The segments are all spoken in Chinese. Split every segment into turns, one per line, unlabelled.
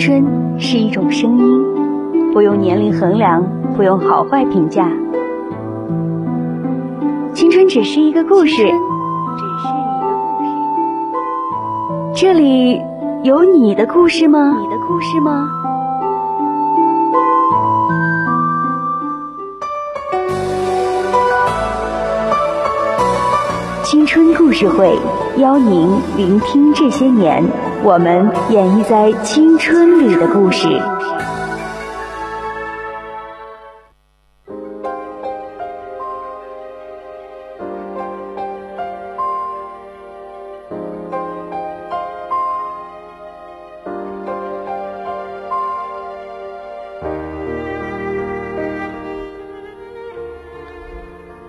春是一种声音，不用年龄衡量，不用好坏评价。青春只是一个故事，只是一个故事。这里有你的故事吗？你的故事吗？青春故事会邀您聆听这些年我们演绎在青春里的故事。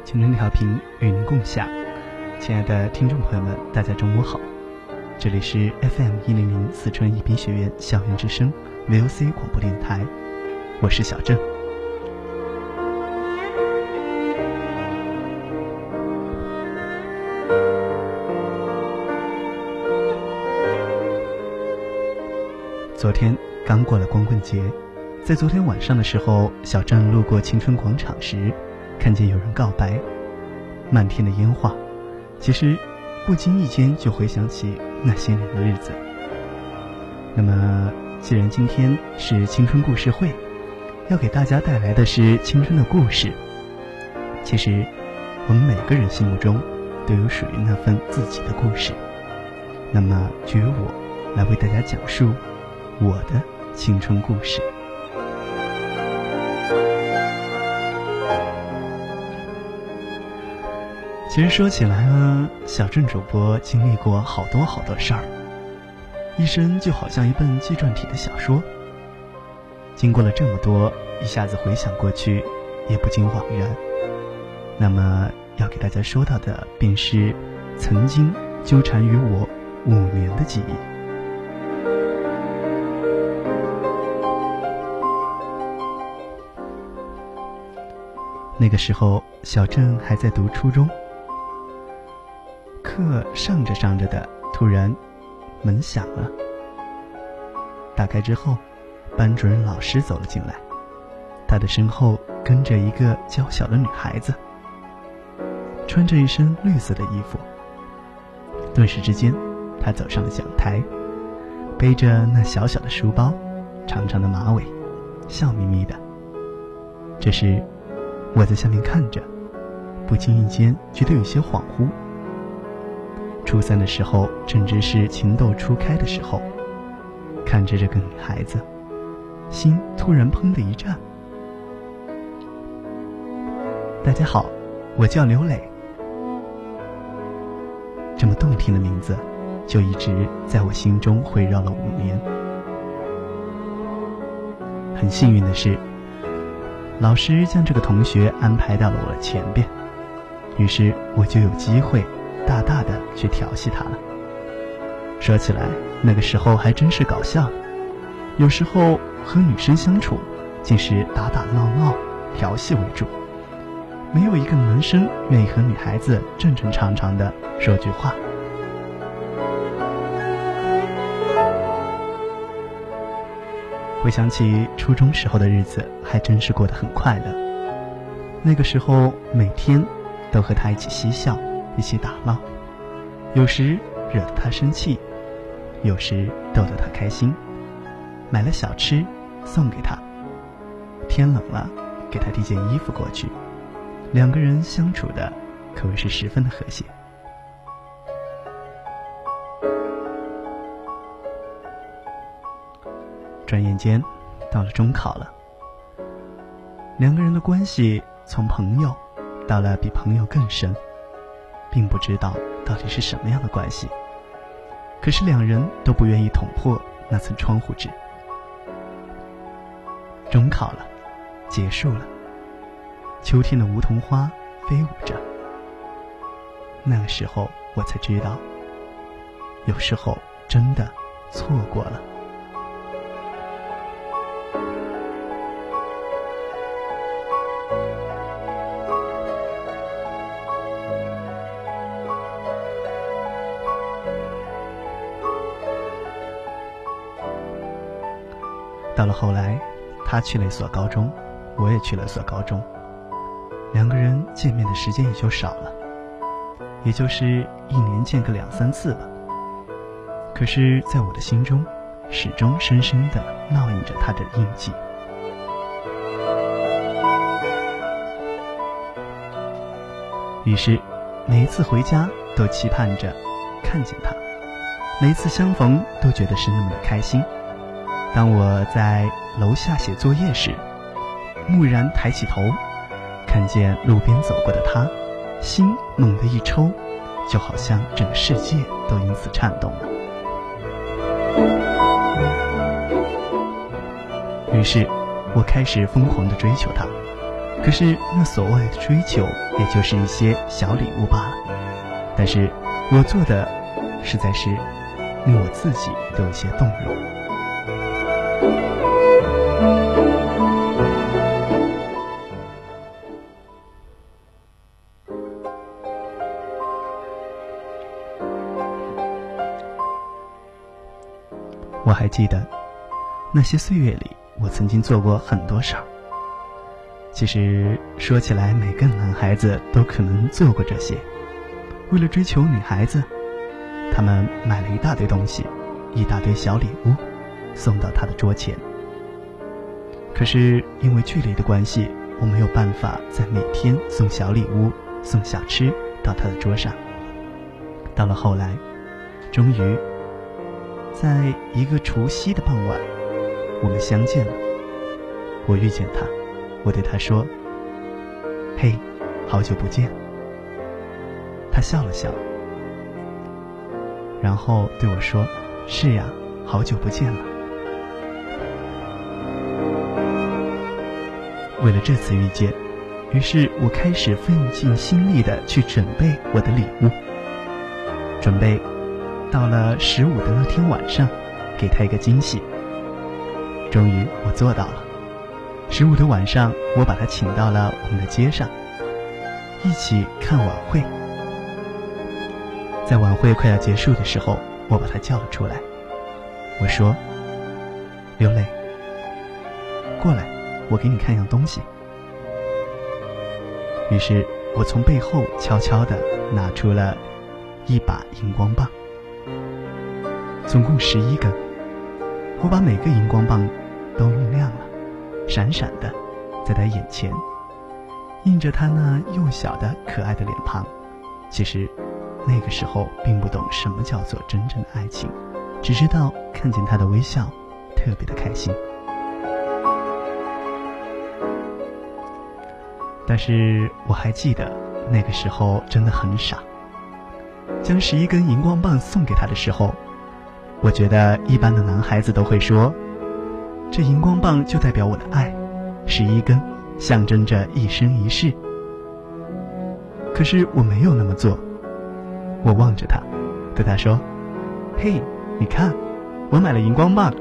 青春调频与您共享，亲爱的听众朋友们，大家中午好，这里是 FM 一零零四川宜宾学院校园之声 VOC 广播电台，我是小郑。昨天刚过了光棍节，在昨天晚上的时候，小郑路过青春广场时，看见有人告白，漫天的烟花，其实不经意间就回想起那些年的日子。那么，既然今天是青春故事会，要给大家带来的是青春的故事。其实，我们每个人心目中都有属于那份自己的故事。那么，就由我来为大家讲述我的青春故事。其实说起来呢，小郑主播经历过好多好多事儿，一生就好像一本纪传体的小说。经过了这么多，一下子回想过去，也不禁恍然。那么要给大家说到的，便是曾经纠缠于我五年的记忆。那个时候，小郑还在读初中。课上着上着的，突然门响了。打开之后，班主任老师走了进来，他的身后跟着一个娇小的女孩子，穿着一身绿色的衣服。顿时之间，他走上了讲台，背着那小小的书包，长长的马尾，笑眯眯的。这时，我在下面看着，不经意间觉得有些恍惚。初三的时候，正值是情窦初开的时候，看着这个女孩子，心突然砰的一颤。大家好，我叫刘磊。这么动听的名字，就一直在我心中回绕了五年。很幸运的是，老师将这个同学安排到了我的前边，于是我就有机会。大大的去调戏她了。说起来，那个时候还真是搞笑。有时候和女生相处，竟是打打闹闹、调戏为主，没有一个男生愿意和女孩子正正常常的说句话。回想起初中时候的日子，还真是过得很快乐。那个时候，每天都和她一起嬉笑。一起打闹，有时惹得他生气，有时逗得他开心。买了小吃送给他，天冷了给他递件衣服过去，两个人相处的可谓是十分的和谐。转眼间到了中考了，两个人的关系从朋友到了比朋友更深。并不知道到底是什么样的关系，可是两人都不愿意捅破那层窗户纸。中考了，结束了，秋天的梧桐花飞舞着。那个时候，我才知道，有时候真的错过了。到了后来，他去了一所高中，我也去了所高中，两个人见面的时间也就少了，也就是一年见个两三次吧。可是，在我的心中，始终深深的烙印着他的印记。于是，每一次回家都期盼着看见他，每一次相逢都觉得是那么的开心。当我在楼下写作业时，蓦然抬起头，看见路边走过的他，心猛地一抽，就好像整个世界都因此颤动了。于是，我开始疯狂地追求他。可是那所谓的追求，也就是一些小礼物罢了。但是我做的，实在是令我自己都有些动容。记得，那些岁月里，我曾经做过很多事儿。其实说起来，每个男孩子都可能做过这些。为了追求女孩子，他们买了一大堆东西，一大堆小礼物，送到她的桌前。可是因为距离的关系，我没有办法在每天送小礼物、送小吃到她的桌上。到了后来，终于，在一个除夕的傍晚，我们相见了。我遇见他。我对他说：“嘿，好久不见。”他笑了笑，然后对我说：“是呀，好久不见了。”为了这次遇见，于是我开始费尽心力的去准备我的礼物，准备到了十五的那天晚上，给他一个惊喜。终于，我做到了。十五的晚上，我把他请到了我们的街上，一起看晚会。在晚会快要结束的时候，我把他叫了出来，我说：“刘磊，过来，我给你看样东西。”于是我从背后悄悄地拿出了一把荧光棒，总共十一根，我把每个荧光棒都用亮了。闪闪的，在他眼前，映着他那幼小的可爱的脸庞。其实，那个时候并不懂什么叫做真正的爱情，只知道看见他的微笑，特别的开心。但是我还记得，那个时候真的很傻。将十一根荧光棒送给他的时候，我觉得一般的男孩子都会说。这荧光棒就代表我的爱，是一根，象征着一生一世。可是我没有那么做，我望着他，对他说：“嘿，你看，我买了荧光棒，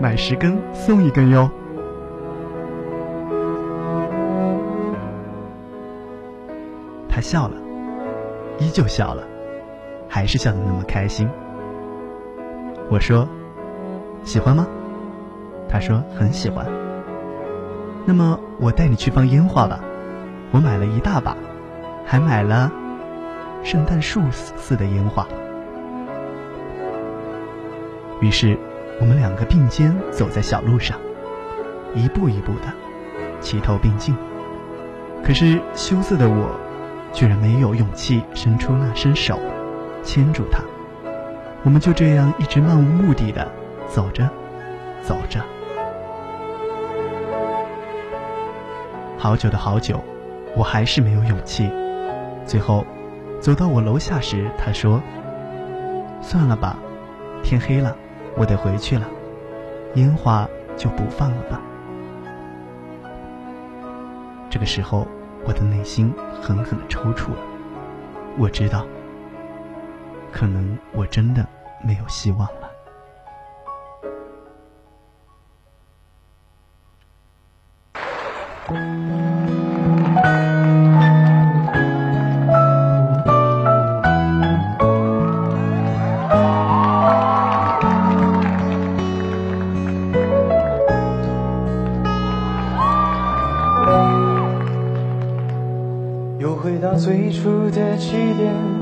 买十根送一根哟。”他笑了，依旧笑了，还是笑得那么开心。我说：“喜欢吗？”他说很喜欢。那么我带你去放烟花吧，我买了一大把，还买了圣诞树似的烟花。于是我们两个并肩走在小路上，一步一步的齐头并进。可是羞涩的我，居然没有勇气伸出那伸手牵住他。我们就这样一直漫无目的的走着，走着。好久的好久，我还是没有勇气。最后，走到我楼下时，他说：“算了吧，天黑了，我得回去了，烟花就不放了吧。”这个时候，我的内心狠狠的抽搐了。我知道，可能我真的没有希望了。
又回到最初的起点。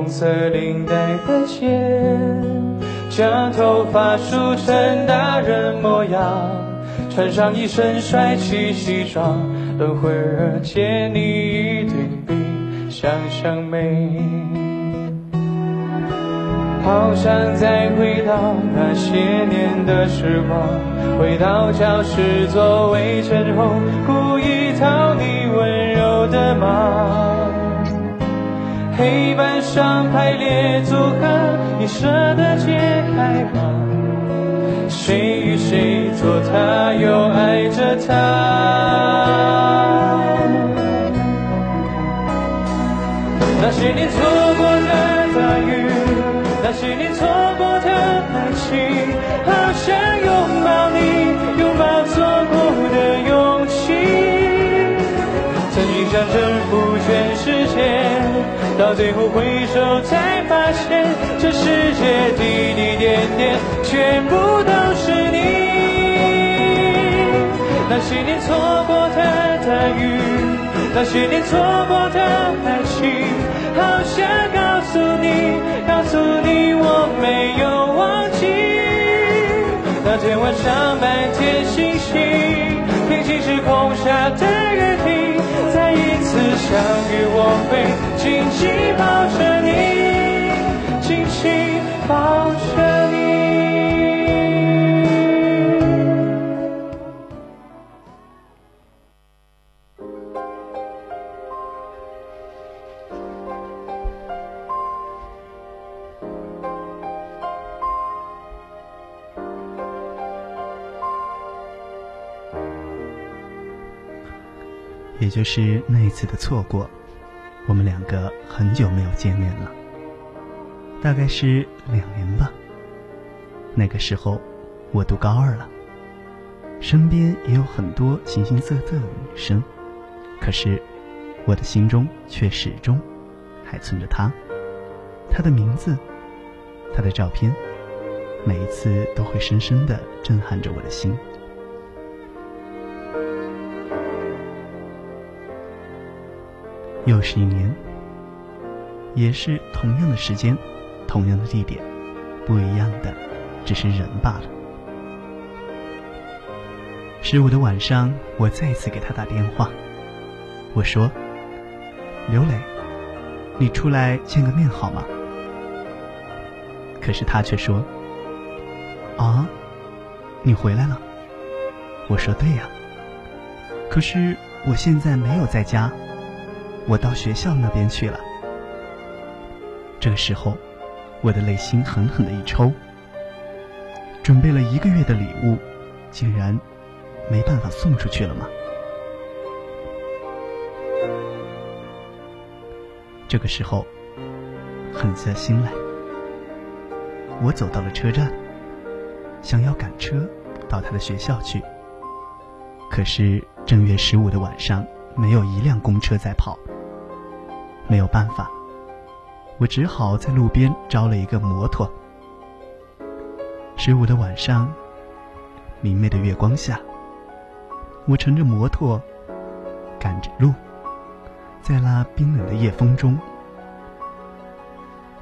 红色领带的结，将头发梳成大人模样，穿上一身帅气西装，等会儿见你一定比想象美。好想再回到那些年的时光，回到教室座位前后，故意讨你温柔的骂。黑板上排列组合，你舍得解开吗？谁与谁做他，又爱着他？那些年错过的大雨。那些年错过的爱情，好想拥抱你，拥抱错过的勇气。曾经想征服全世界，到最后回首才发现，这世界滴滴点点，全部都是你。那些年错过的大雨，那些年错过的爱情，好想告诉你。告诉你我没有忘记，那天晚上满天星星，平行时空下的约定，再一次相遇，我会紧紧抱着你，紧紧抱着你。
也就是那一次的错过，我们两个很久没有见面了，大概是两年吧。那个时候，我读高二了，身边也有很多形形色色的女生，可是我的心中却始终还存着她，她的名字，她的照片，每一次都会深深的震撼着我的心。又是一年，也是同样的时间，同样的地点，不一样的只是人罢了。十五的晚上，我再次给他打电话，我说：“刘磊，你出来见个面好吗？”可是他却说：“啊，你回来了。”我说：“对呀。”可是我现在没有在家。我到学校那边去了。这个时候，我的内心狠狠的一抽。准备了一个月的礼物，竟然没办法送出去了吗？这个时候，狠下心来，我走到了车站，想要赶车到他的学校去。可是正月十五的晚上，没有一辆公车在跑。没有办法，我只好在路边招了一个摩托。十五的晚上，明媚的月光下，我乘着摩托赶着路，在那冰冷的夜风中，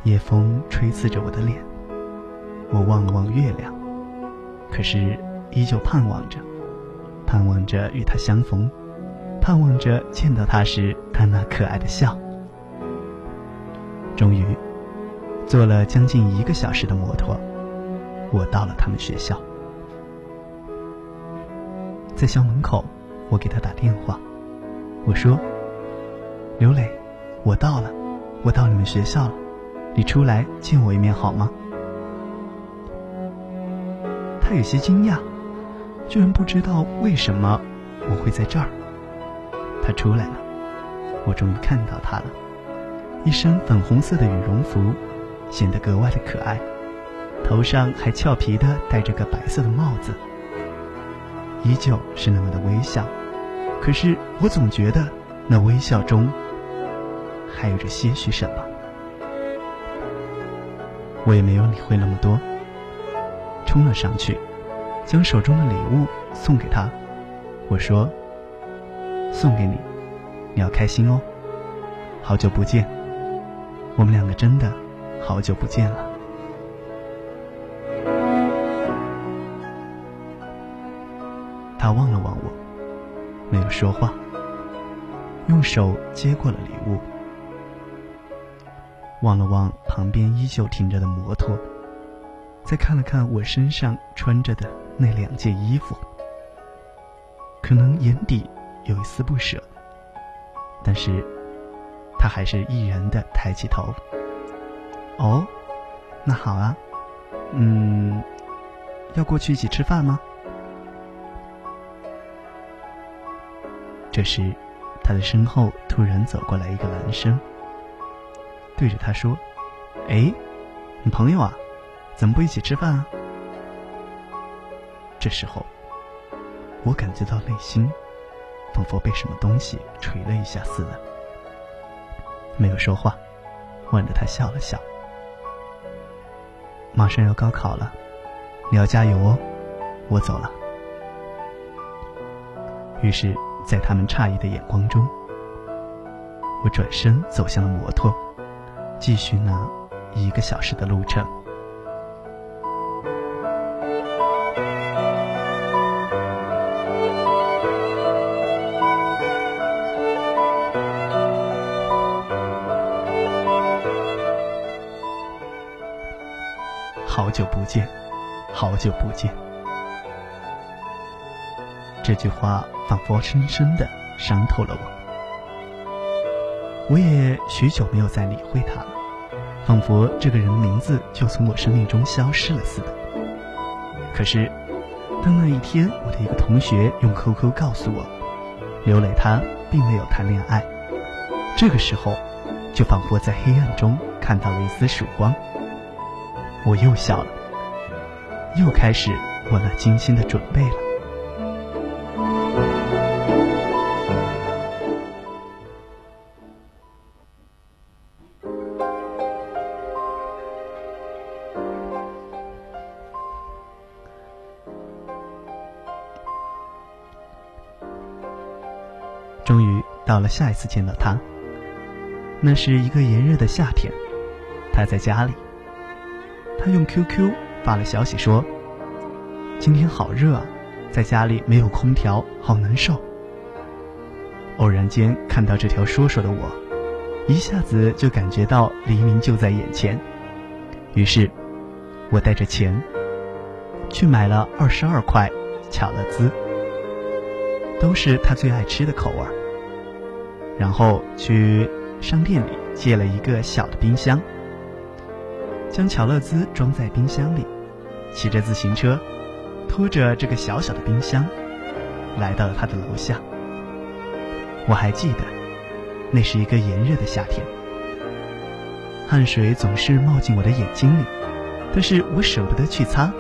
夜风吹刺着我的脸。我望了望月亮，可是依旧盼望着，盼望着与他相逢，盼望着见到他时他那可爱的笑。终于，坐了将近一个小时的摩托，我到了他们学校。在校门口，我给他打电话，我说：“刘磊，我到了，我到你们学校了，你出来见我一面好吗？”他有些惊讶，居然不知道为什么我会在这儿。他出来了，我终于看到他了。一身粉红色的羽绒服，显得格外的可爱，头上还俏皮的戴着个白色的帽子，依旧是那么的微笑。可是我总觉得那微笑中还有着些许什么。我也没有理会那么多，冲了上去，将手中的礼物送给他。我说：“送给你，你要开心哦，好久不见。”我们两个真的好久不见了。他望了望我，没有说话，用手接过了礼物，望了望旁边依旧停着的摩托，再看了看我身上穿着的那两件衣服，可能眼底有一丝不舍，但是。他还是毅然的抬起头。哦，那好啊，嗯，要过去一起吃饭吗？这时，他的身后突然走过来一个男生，对着他说：“哎，你朋友啊，怎么不一起吃饭啊？”这时候，我感觉到内心仿佛被什么东西捶了一下似的。没有说话，望着他笑了笑。马上要高考了，你要加油哦！我走了。于是，在他们诧异的眼光中，我转身走向了摩托，继续那一个小时的路程。久不见，好久不见。这句话仿佛深深的伤透了我。我也许久没有再理会他了，仿佛这个人名字就从我生命中消失了似的。可是，当那一天我的一个同学用 QQ 告诉我，刘磊他并没有谈恋爱，这个时候，就仿佛在黑暗中看到了一丝曙光。我又笑了，又开始我那精心的准备了。终于到了下一次见到他，那是一个炎热的夏天，他在家里。他用 QQ 发了消息说：“今天好热啊，在家里没有空调，好难受。”偶然间看到这条说说的我，一下子就感觉到黎明就在眼前。于是，我带着钱去买了二十二块巧乐兹，都是他最爱吃的口味。然后去商店里借了一个小的冰箱。将巧乐兹装在冰箱里，骑着自行车，拖着这个小小的冰箱，来到了他的楼下。我还记得，那是一个炎热的夏天，汗水总是冒进我的眼睛里，但是我舍不得去擦，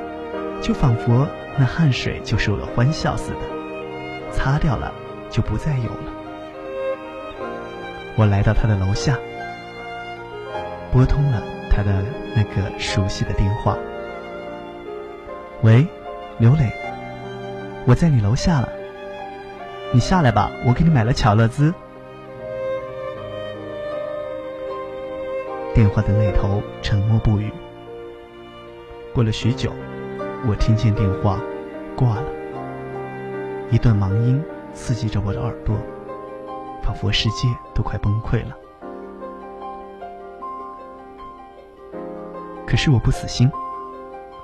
就仿佛那汗水就是我的欢笑似的，擦掉了就不再有了。我来到他的楼下，拨通了。他的那个熟悉的电话。喂，刘磊，我在你楼下了，你下来吧，我给你买了巧乐兹。电话的那头沉默不语。过了许久，我听见电话挂了，一段忙音刺激着我的耳朵，仿佛世界都快崩溃了。可是我不死心，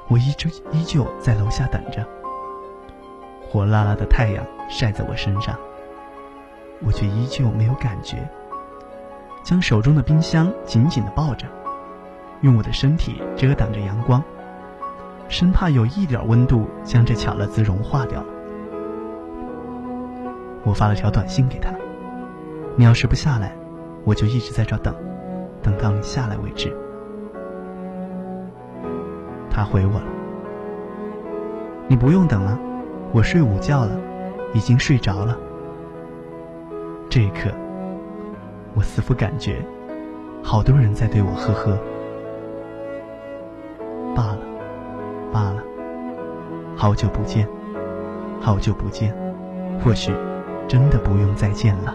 我依旧依旧在楼下等着。火辣辣的太阳晒在我身上，我却依旧没有感觉。将手中的冰箱紧紧的抱着，用我的身体遮挡着阳光，生怕有一点温度将这巧乐兹融化掉。我发了条短信给他：“你要是不下来，我就一直在这等，等到你下来为止。他回我了：“你不用等了，我睡午觉了，已经睡着了。”这一刻，我似乎感觉，好多人在对我呵呵。罢了，罢了，好久不见，好久不见，或许真的不用再见了。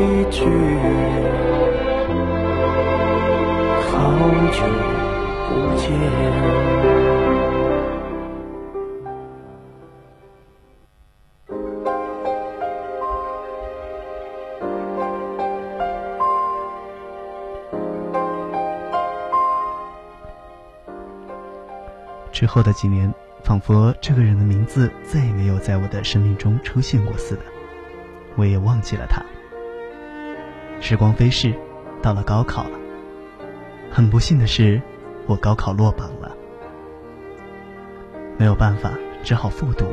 一句，好久。不见。
之后的几年，仿佛这个人的名字再也没有在我的生命中出现过似的，我也忘记了他。时光飞逝，到了高考了。很不幸的是。我高考落榜了，没有办法，只好复读。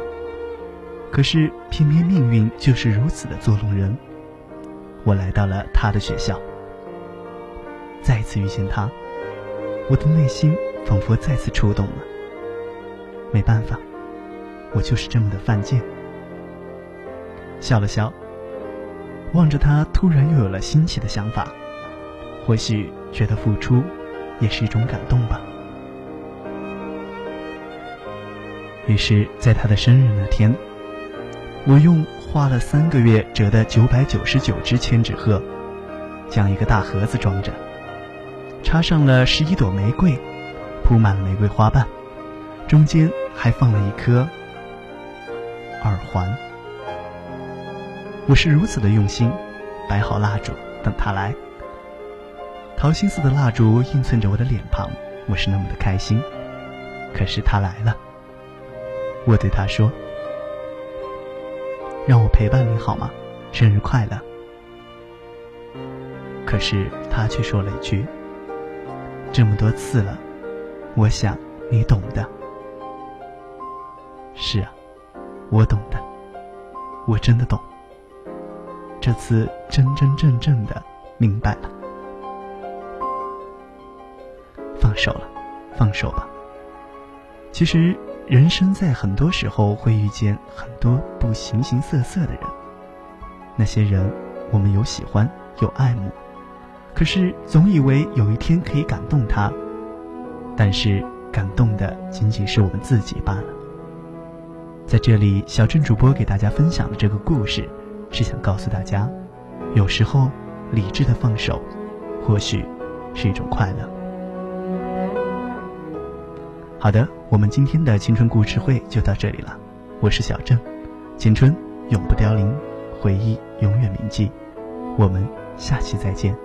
可是偏偏命运就是如此的捉弄人，我来到了他的学校，再次遇见他，我的内心仿佛再次触动了。没办法，我就是这么的犯贱。笑了笑，望着他，突然又有了新奇的想法，或许觉得付出。也是一种感动吧。于是，在他的生日那天，我用花了三个月折的九百九十九只千纸鹤，将一个大盒子装着，插上了十一朵玫瑰，铺满了玫瑰花瓣，中间还放了一颗耳环。我是如此的用心，摆好蜡烛，等他来。桃心似的蜡烛映衬着我的脸庞，我是那么的开心。可是他来了，我对他说：“让我陪伴你好吗？生日快乐。”可是他却说了一句：“这么多次了，我想你懂的。”是啊，我懂的，我真的懂。这次真真正正的明白了。放手了，放手吧。其实，人生在很多时候会遇见很多不形形色色的人。那些人，我们有喜欢，有爱慕，可是总以为有一天可以感动他，但是感动的仅仅是我们自己罢了。在这里，小镇主播给大家分享的这个故事，是想告诉大家，有时候理智的放手，或许是一种快乐。好的，我们今天的青春故事会就到这里了。我是小郑，青春永不凋零，回忆永远铭记。我们下期再见。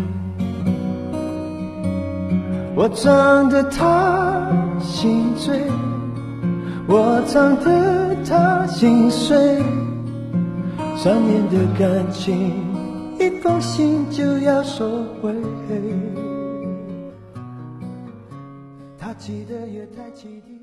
我唱得他心醉，我唱得他心碎。三年的感情，一封信就要收回。他记得也太起劲。